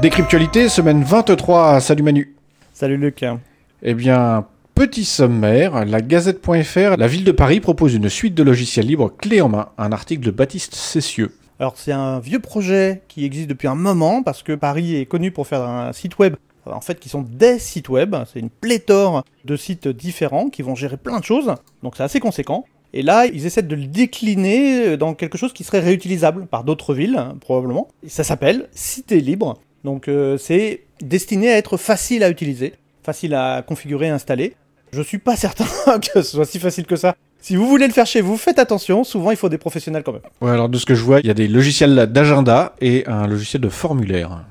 Décryptualité, semaine 23. Salut Manu. Salut Luc. Eh bien, petit sommaire, la Gazette.fr, la ville de Paris propose une suite de logiciels libres clé en main, un article de Baptiste Cessieux. Alors c'est un vieux projet qui existe depuis un moment parce que Paris est connu pour faire un site web en fait qui sont des sites web, c'est une pléthore de sites différents qui vont gérer plein de choses, donc c'est assez conséquent. Et là, ils essaient de le décliner dans quelque chose qui serait réutilisable par d'autres villes, probablement. Et ça s'appelle Cité Libre. Donc euh, c'est destiné à être facile à utiliser, facile à configurer et installer. Je suis pas certain que ce soit si facile que ça. Si vous voulez le faire chez vous, faites attention, souvent il faut des professionnels quand même. Ouais, alors de ce que je vois, il y a des logiciels d'agenda et un logiciel de formulaire.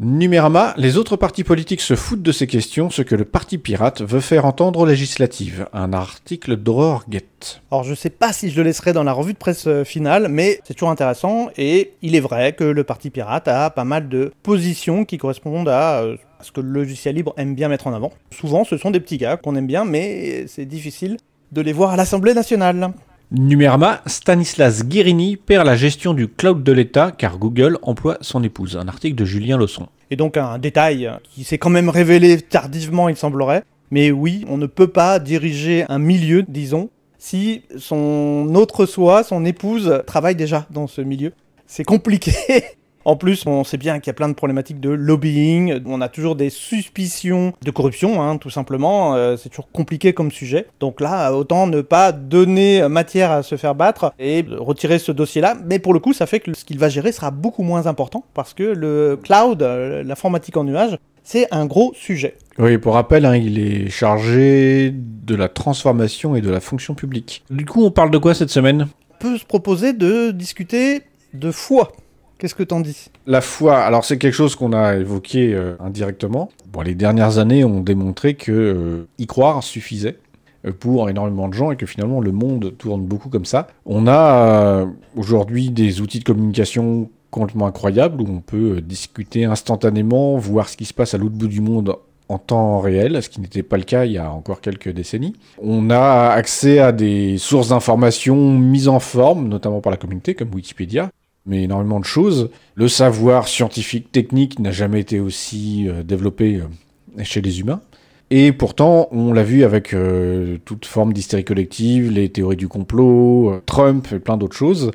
Numérama, les autres partis politiques se foutent de ces questions, ce que le Parti Pirate veut faire entendre aux législatives. Un article d'Aurore Guette. Alors je sais pas si je le laisserai dans la revue de presse euh, finale, mais c'est toujours intéressant et il est vrai que le Parti Pirate a pas mal de positions qui correspondent à euh, ce que le logiciel libre aime bien mettre en avant. Souvent ce sont des petits gars qu'on aime bien, mais c'est difficile de les voir à l'Assemblée nationale. Numérama, Stanislas Guérini perd la gestion du cloud de l'État car Google emploie son épouse. Un article de Julien Losson. Et donc un détail qui s'est quand même révélé tardivement, il semblerait. Mais oui, on ne peut pas diriger un milieu, disons, si son autre soi, son épouse, travaille déjà dans ce milieu. C'est compliqué. En plus, on sait bien qu'il y a plein de problématiques de lobbying, on a toujours des suspicions de corruption, hein, tout simplement, euh, c'est toujours compliqué comme sujet. Donc là, autant ne pas donner matière à se faire battre et retirer ce dossier-là, mais pour le coup, ça fait que ce qu'il va gérer sera beaucoup moins important, parce que le cloud, l'informatique en nuage, c'est un gros sujet. Oui, pour rappel, hein, il est chargé de la transformation et de la fonction publique. Du coup, on parle de quoi cette semaine? On peut se proposer de discuter de foi. Qu'est-ce que t'en dis? La foi, alors c'est quelque chose qu'on a évoqué euh, indirectement. Bon, les dernières années ont démontré que euh, y croire suffisait euh, pour énormément de gens et que finalement le monde tourne beaucoup comme ça. On a aujourd'hui des outils de communication complètement incroyables où on peut discuter instantanément, voir ce qui se passe à l'autre bout du monde en temps réel, ce qui n'était pas le cas il y a encore quelques décennies. On a accès à des sources d'informations mises en forme, notamment par la communauté, comme Wikipédia, mais énormément de choses. Le savoir scientifique, technique n'a jamais été aussi euh, développé euh, chez les humains. Et pourtant, on l'a vu avec euh, toute forme d'hystérie collective, les théories du complot, Trump et plein d'autres choses.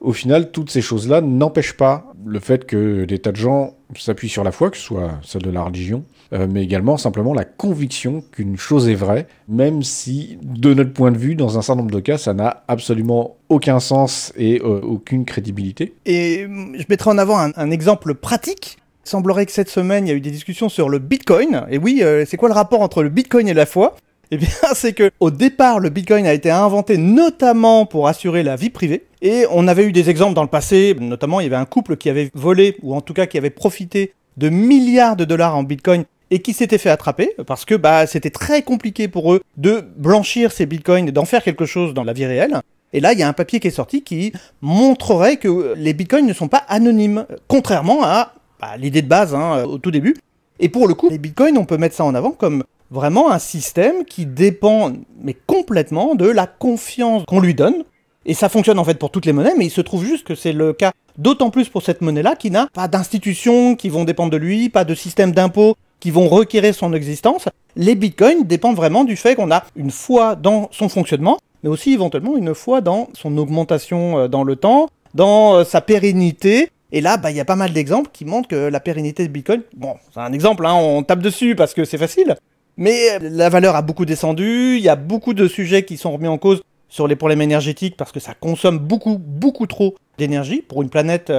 Au final, toutes ces choses-là n'empêchent pas le fait que des tas de gens s'appuient sur la foi, que ce soit celle de la religion, euh, mais également simplement la conviction qu'une chose est vraie, même si, de notre point de vue, dans un certain nombre de cas, ça n'a absolument aucun sens et euh, aucune crédibilité. Et je mettrai en avant un, exemple pratique. Il semblerait que cette semaine, il y a eu des discussions sur le Bitcoin. Et oui, euh, c'est quoi le rapport entre le Bitcoin et la foi? eh bien, c'est que au départ, le Bitcoin a été inventé notamment pour assurer la vie privée. Et on avait eu des exemples dans le passé, notamment il y avait un couple qui avait volé, ou en tout cas qui avait profité de milliards de dollars en Bitcoin et qui s'était fait attraper parce que bah, c'était très compliqué pour eux de blanchir ces bitcoins d'en faire quelque chose dans la vie réelle. Et là, il y a un papier qui est sorti qui montrerait que les bitcoins ne sont pas anonymes, contrairement à bah, l'idée de base hein, au tout début. Et pour le coup, les bitcoins, on peut mettre ça en avant comme vraiment un système qui dépend, mais complètement, de la confiance qu'on lui donne. Et ça fonctionne en fait pour toutes les monnaies, mais il se trouve juste que c'est le cas d'autant plus pour cette monnaie-là qui n'a pas d'institutions qui vont dépendre de lui, pas de système d'impôt qui vont requérir son existence. Les bitcoins dépendent vraiment du fait qu'on a une foi dans son fonctionnement, mais aussi éventuellement une foi dans son augmentation euh, dans le temps, dans euh, sa pérennité. Et là, bah, il y a pas mal d'exemples qui montrent que la pérennité de Bitcoin, bon, c'est un exemple, hein, on tape dessus parce que c'est facile, mais euh, la valeur a beaucoup descendu, il y a beaucoup de sujets qui sont remis en cause sur les problèmes énergétiques parce que ça consomme beaucoup, beaucoup trop d'énergie pour une planète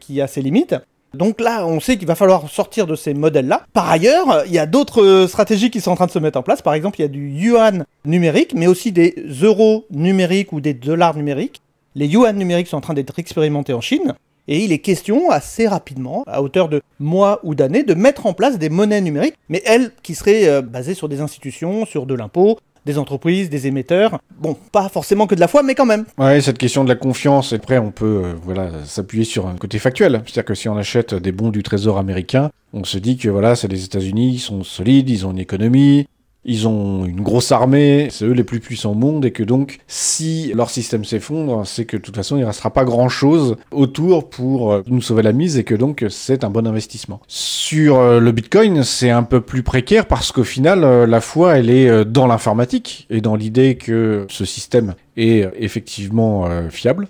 qui a ses limites. Donc là, on sait qu'il va falloir sortir de ces modèles-là. Par ailleurs, il y a d'autres euh, stratégies qui sont en train de se mettre en place. Par exemple, il y a du yuan numérique, mais aussi des euros numériques ou des dollars numériques. Les yuan numériques sont en train d'être expérimentés en Chine. Et il est question assez rapidement, à hauteur de mois ou d'années, de mettre en place des monnaies numériques, mais elles qui seraient euh, basées sur des institutions, sur de l'impôt, des entreprises, des émetteurs. Bon, pas forcément que de la foi, mais quand même. Ouais, cette question de la confiance, et après on peut euh, voilà s'appuyer sur un côté factuel. C'est-à-dire que si on achète des bons du Trésor américain, on se dit que voilà, c'est les États-Unis, ils sont solides, ils ont une économie, ils ont une grosse armée, c'est eux les plus puissants au monde, et que donc, si leur système s'effondre, c'est que de toute façon, il ne restera pas grand-chose autour pour euh, nous sauver la mise, et que donc, c'est un bon investissement. Sur euh, le Bitcoin, c'est un peu plus précaire, parce qu'au final, euh, la foi, elle est dans l'informatique, et dans l'idée que ce système est effectivement fiable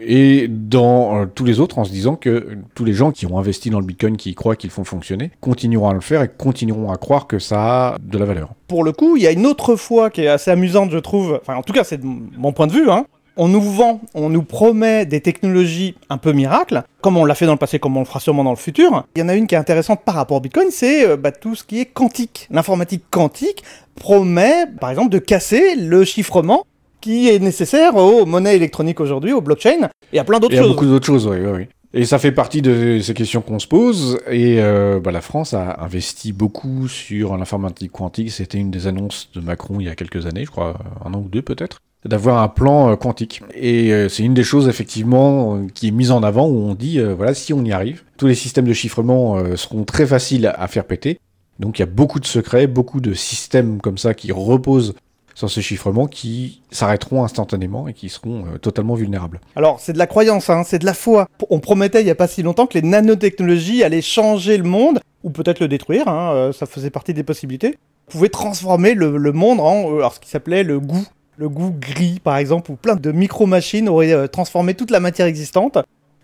et dans euh, tous les autres en se disant que tous les gens qui ont investi dans le Bitcoin, qui croient qu'ils font fonctionner, continueront à le faire et continueront à croire que ça a de la valeur. Pour le coup, il y a une autre foi qui est assez amusante, je trouve. Enfin, en tout cas, c'est mon point de vue. Hein. On nous vend, on nous promet des technologies un peu miracles, comme on l'a fait dans le passé, comme on le fera sûrement dans le futur. Il y en a une qui est intéressante par rapport au Bitcoin, c'est euh, bah, tout ce qui est quantique. L'informatique quantique promet, par exemple, de casser le chiffrement qui est nécessaire aux monnaies électroniques aujourd'hui, aux blockchains, et à plein d'autres choses. Il y a beaucoup d'autres choses, oui, oui. Et ça fait partie de ces questions qu'on se pose. Et euh, bah, la France a investi beaucoup sur l'informatique quantique. C'était une des annonces de Macron il y a quelques années, je crois, un an ou deux peut-être, d'avoir un plan euh, quantique. Et euh, c'est une des choses effectivement qui est mise en avant où on dit, voilà, si on y arrive, tous les systèmes de chiffrement seront très faciles à faire péter. Donc il y a beaucoup de secrets, beaucoup de systèmes comme ça qui reposent sur ces chiffrements qui s'arrêteront instantanément et qui seront euh, totalement vulnérables. Alors, c'est de la croyance, hein, c'est de la foi. On promettait il n'y a pas si longtemps que les nanotechnologies allaient changer le monde, ou peut-être le détruire, hein, euh, ça faisait partie des possibilités. Pouvaient transformer le, monde en euh, alors, ce qui s'appelait le goût. Le goût gris, par exemple, où plein de micro-machines auraient transformé toute la matière existante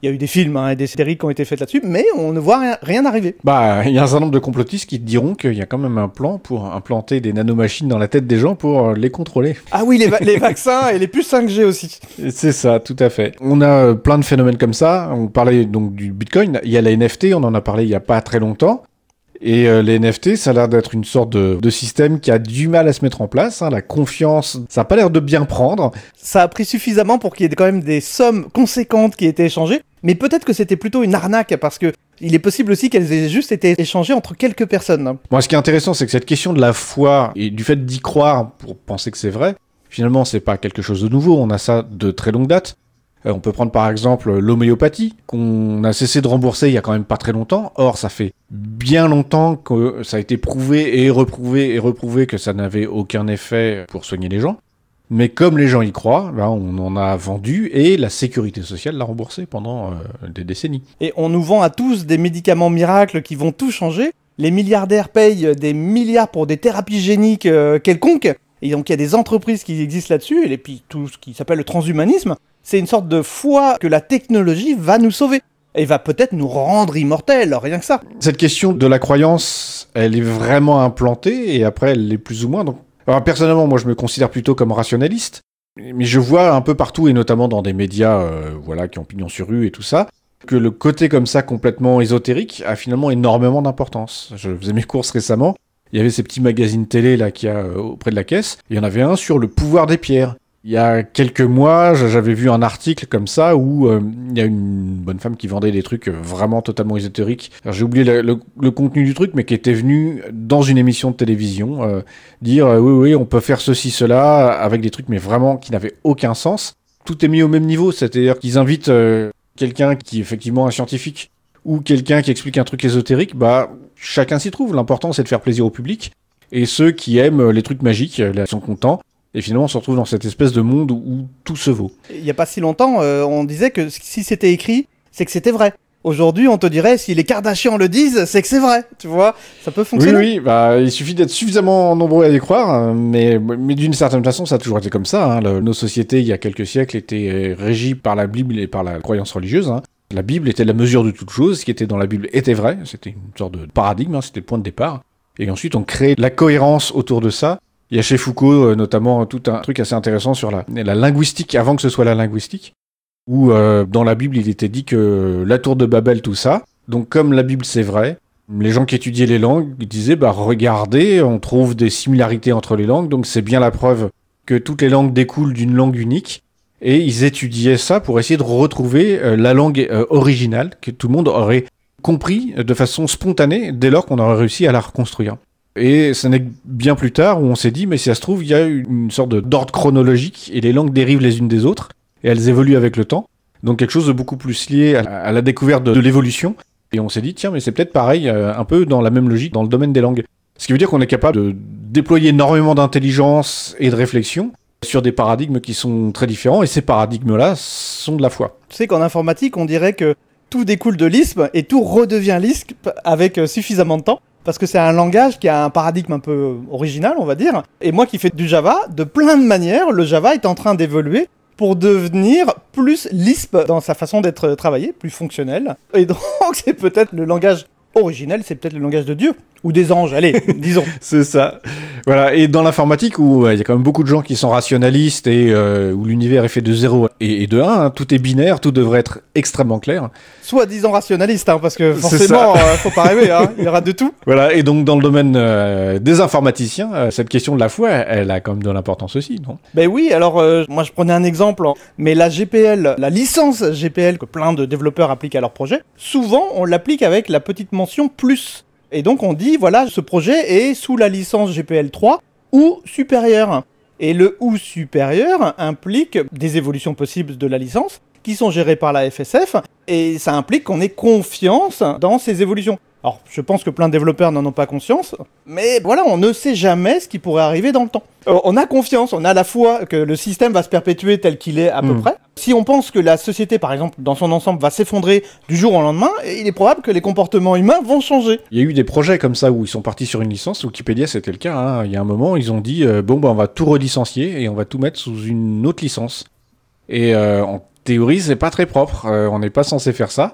il y a eu des films hein, et des séries qui ont été faites là-dessus, mais on ne voit rien, arriver. Bah, il y a un certain nombre de complotistes qui diront qu'il y a quand même un plan pour implanter des nanomachines dans la tête des gens pour euh, les contrôler. Ah oui, les, vaccins et les puces 5G aussi. C'est ça, tout à fait. On a euh, plein de phénomènes comme ça. On parlait donc du Bitcoin. Il y a la NFT, on en a parlé il y a pas très longtemps. Et euh, les NFT, ça a l'air d'être une sorte de, système qui a du mal à se mettre en place. Hein. La confiance, ça n'a pas l'air de bien prendre. Ça a pris suffisamment pour qu'il y ait quand même des sommes conséquentes qui aient été échangées. Mais peut-être que c'était plutôt une arnaque parce que il est possible aussi qu'elles aient juste été échangées entre quelques personnes. Moi, ce qui est intéressant, c'est que cette question de la foi et du fait d'y croire pour penser que c'est vrai, finalement, c'est pas quelque chose de nouveau. On a ça de très longue date. Euh, on peut prendre par exemple l'homéopathie, qu'on a cessé de rembourser il y a quand même pas très longtemps. Or, ça fait bien longtemps que ça a été prouvé et reprouvé et reprouvé que ça n'avait aucun effet pour soigner les gens. Mais comme les gens y croient, on en a vendu et la sécurité sociale l'a remboursé pendant euh, des décennies. Et on nous vend à tous des médicaments miracles qui vont tout changer. Les milliardaires payent des milliards pour des thérapies géniques euh, quelconques. Et donc il y a des entreprises qui existent là-dessus. Et puis tout ce qui s'appelle le transhumanisme, c'est une sorte de foi que la technologie va nous sauver. Et va peut-être nous rendre immortels, rien que ça. Cette question de la croyance, elle est vraiment implantée et après elle l'est plus ou moins. Donc alors, personnellement, moi, je me considère plutôt comme rationaliste, mais je vois un peu partout, et notamment dans des médias euh, voilà, qui ont pignon sur rue et tout ça, que le côté comme ça complètement ésotérique a finalement énormément d'importance. Je faisais mes courses récemment, il y avait ces petits magazines télé là qu'il y a euh, auprès de la caisse, il y en avait un sur le pouvoir des pierres. Il y a quelques mois, j'avais vu un article comme ça où euh, il y a une bonne femme qui vendait des trucs vraiment totalement ésotériques. J'ai oublié le, contenu du truc, mais qui était venu dans une émission de télévision euh, dire euh, oui, oui, on peut faire ceci, cela, avec des trucs mais vraiment qui n'avaient aucun sens. Tout est mis au même niveau, c'est-à-dire qu'ils invitent quelqu'un qui est effectivement un scientifique ou quelqu'un qui explique un truc ésotérique, bah chacun s'y trouve. L'important c'est de faire plaisir au public. Et ceux qui aiment les trucs magiques sont contents. Et finalement, on se retrouve dans cette espèce de monde où, tout se vaut. Il n'y a pas si longtemps, euh, on disait que si c'était écrit, c'est que c'était vrai. Aujourd'hui, on te dirait, si les Kardashians le disent, c'est que c'est vrai, tu vois, ça peut fonctionner. Oui, oui, bah, il suffit d'être suffisamment nombreux à y croire, hein, mais, mais d'une certaine façon, ça a toujours été comme ça. Hein. nos sociétés, il y a quelques siècles, étaient régies par la Bible et par la croyance religieuse. Hein. La Bible était la mesure de toute chose, ce qui était dans la Bible était vrai, c'était une sorte de paradigme, c'était le point de départ. Et ensuite, on crée la cohérence autour de ça, il y a chez Foucault euh, notamment tout un truc assez intéressant sur la, linguistique avant que ce soit la linguistique, où euh, dans la Bible il était dit que la tour de Babel, tout ça, donc comme la Bible c'est vrai, les gens qui étudiaient les langues disaient bah regardez, on trouve des similarités entre les langues, donc c'est bien la preuve que toutes les langues découlent d'une langue unique. Et ils étudiaient ça pour essayer de retrouver euh, la langue originale que tout le monde aurait compris de façon spontanée dès lors qu'on aurait réussi à la reconstruire. Et ce n'est bien plus tard où on s'est dit, mais si ça se trouve, il y a une sorte d'ordre chronologique et les langues dérivent les unes des autres et elles évoluent avec le temps. Donc quelque chose de beaucoup plus lié à, la découverte de, l'évolution. Et on s'est dit, tiens, mais c'est peut-être pareil, euh, un peu dans la même logique dans le domaine des langues. Ce qui veut dire qu'on est capable déployer énormément d'intelligence et de réflexion sur des paradigmes qui sont très différents, et ces paradigmes-là sont de la foi. Tu sais qu'en informatique, on dirait que tout découle de Lisp et tout redevient Lisp avec euh, suffisamment de temps. Parce que c'est un langage qui a un paradigme un peu original, on va dire. Et moi qui fais du Java, de plein de manières, le Java est en train d'évoluer pour devenir plus Lisp dans sa façon d'être travaillé, plus fonctionnel. Et donc c'est peut-être le langage originel, c'est peut-être le langage de Dieu. Ou des anges, allez, disons. c'est ça. Voilà, et dans l'informatique, où il y a quand même beaucoup de gens qui sont rationalistes et euh, où l'univers est fait de 0 et, de 1, hein, tout est binaire, tout devrait être extrêmement clair. Soit disant rationaliste, hein, parce que forcément, euh, faut pas rêver, hein, il y aura de tout. Voilà, et donc dans le domaine euh, des informaticiens, cette question de la foi, elle a quand même de l'importance aussi, non? Ben oui, alors moi je prenais un exemple, mais la GPL, la licence GPL que plein de développeurs appliquent à leur projet, souvent on l'applique avec la petite mention plus. Et donc on dit, voilà, ce projet est sous la licence GPL 3 ou supérieur. Et le ou supérieur implique des évolutions possibles de la licence qui sont gérées par la FSF, et ça implique qu'on ait confiance dans ces évolutions. Alors, je pense que plein de développeurs n'en ont pas conscience, mais voilà, on ne sait jamais ce qui pourrait arriver dans le temps. Euh, on a confiance, on a la foi que le système va se perpétuer tel qu'il est à peu hmm. près. Si on pense que la société, par exemple, dans son ensemble, va s'effondrer du jour au lendemain, il est probable que les comportements humains vont changer. Il y a eu des projets comme ça où ils sont partis sur une licence. Wikipédia, c'était le cas. Hein. Il y a un moment, ils ont dit euh, bon, bah, on va tout relicencier et on va tout mettre sous une autre licence. Et euh, en théorie, c'est pas très propre. on n'est pas censé faire ça.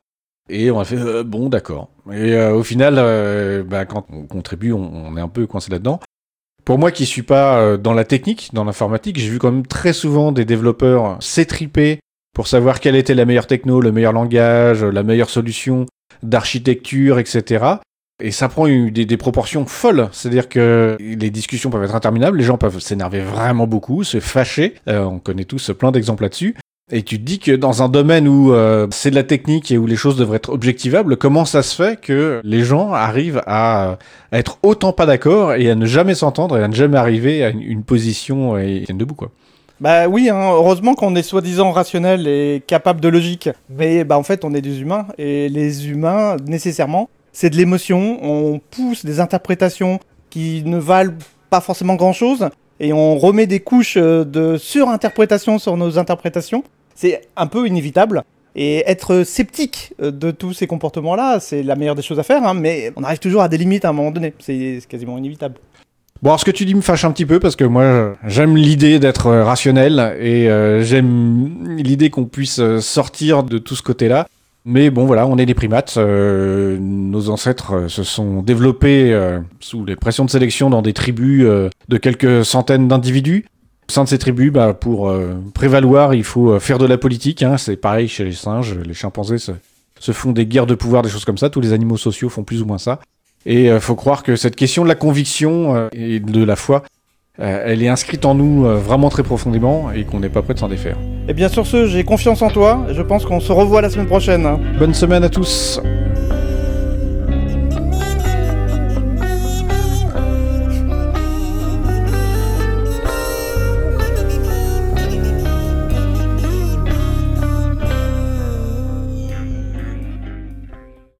Et on a fait euh, bon, d'accord. Et euh, au final, euh, bah, quand on contribue, on, est un peu coincé là-dedans. Pour moi qui suis pas dans la technique, dans l'informatique, j'ai vu quand même très souvent des développeurs s'étriper pour savoir quelle était la meilleure techno, le meilleur langage, la meilleure solution d'architecture, etc. Et ça prend des, des proportions folles. C'est-à-dire que les discussions peuvent être interminables, les gens peuvent s'énerver vraiment beaucoup, se fâcher. on connaît tous plein d'exemples là-dessus. Et tu te dis que dans un domaine où euh, c'est de la technique et où les choses devraient être objectivables, comment ça se fait que les gens arrivent à, être autant pas d'accord et à ne jamais s'entendre et à ne jamais arriver à une, position et tiennent debout quoi? Bah oui, hein, heureusement qu'on est soi-disant rationnel et capable de logique. Mais bah en fait, on est des humains et les humains, nécessairement, c'est de l'émotion. On pousse des interprétations qui ne valent pas forcément grand-chose et on remet des couches euh, de surinterprétation sur nos interprétations c'est un peu inévitable. Et être sceptique euh, de tous ces comportements-là, c'est la meilleure des choses à faire, hein, mais on arrive toujours à des limites à un moment donné. C'est quasiment inévitable. Bon, alors ce que tu dis me fâche un petit peu parce que moi, j'aime l'idée d'être euh, rationnel et euh, j'aime l'idée qu'on puisse sortir de tout ce côté-là. Mais bon, voilà, on est des primates. nos ancêtres se sont développés sous les pressions de sélection dans des tribus de quelques centaines d'individus. Au sein de ces tribus, bah, pour euh, prévaloir, il faut euh, faire de la politique. Hein. C'est pareil chez les singes, les chimpanzés se, font des guerres de pouvoir, des choses comme ça. Tous les animaux sociaux font plus ou moins ça. Et il euh, faut croire que cette question de la conviction et de la foi, elle est inscrite en nous vraiment très profondément et qu'on n'est pas prêt de s'en défaire. Et bien sur ce, j'ai confiance en toi. Je pense qu'on se revoit la semaine prochaine. Bonne semaine à tous.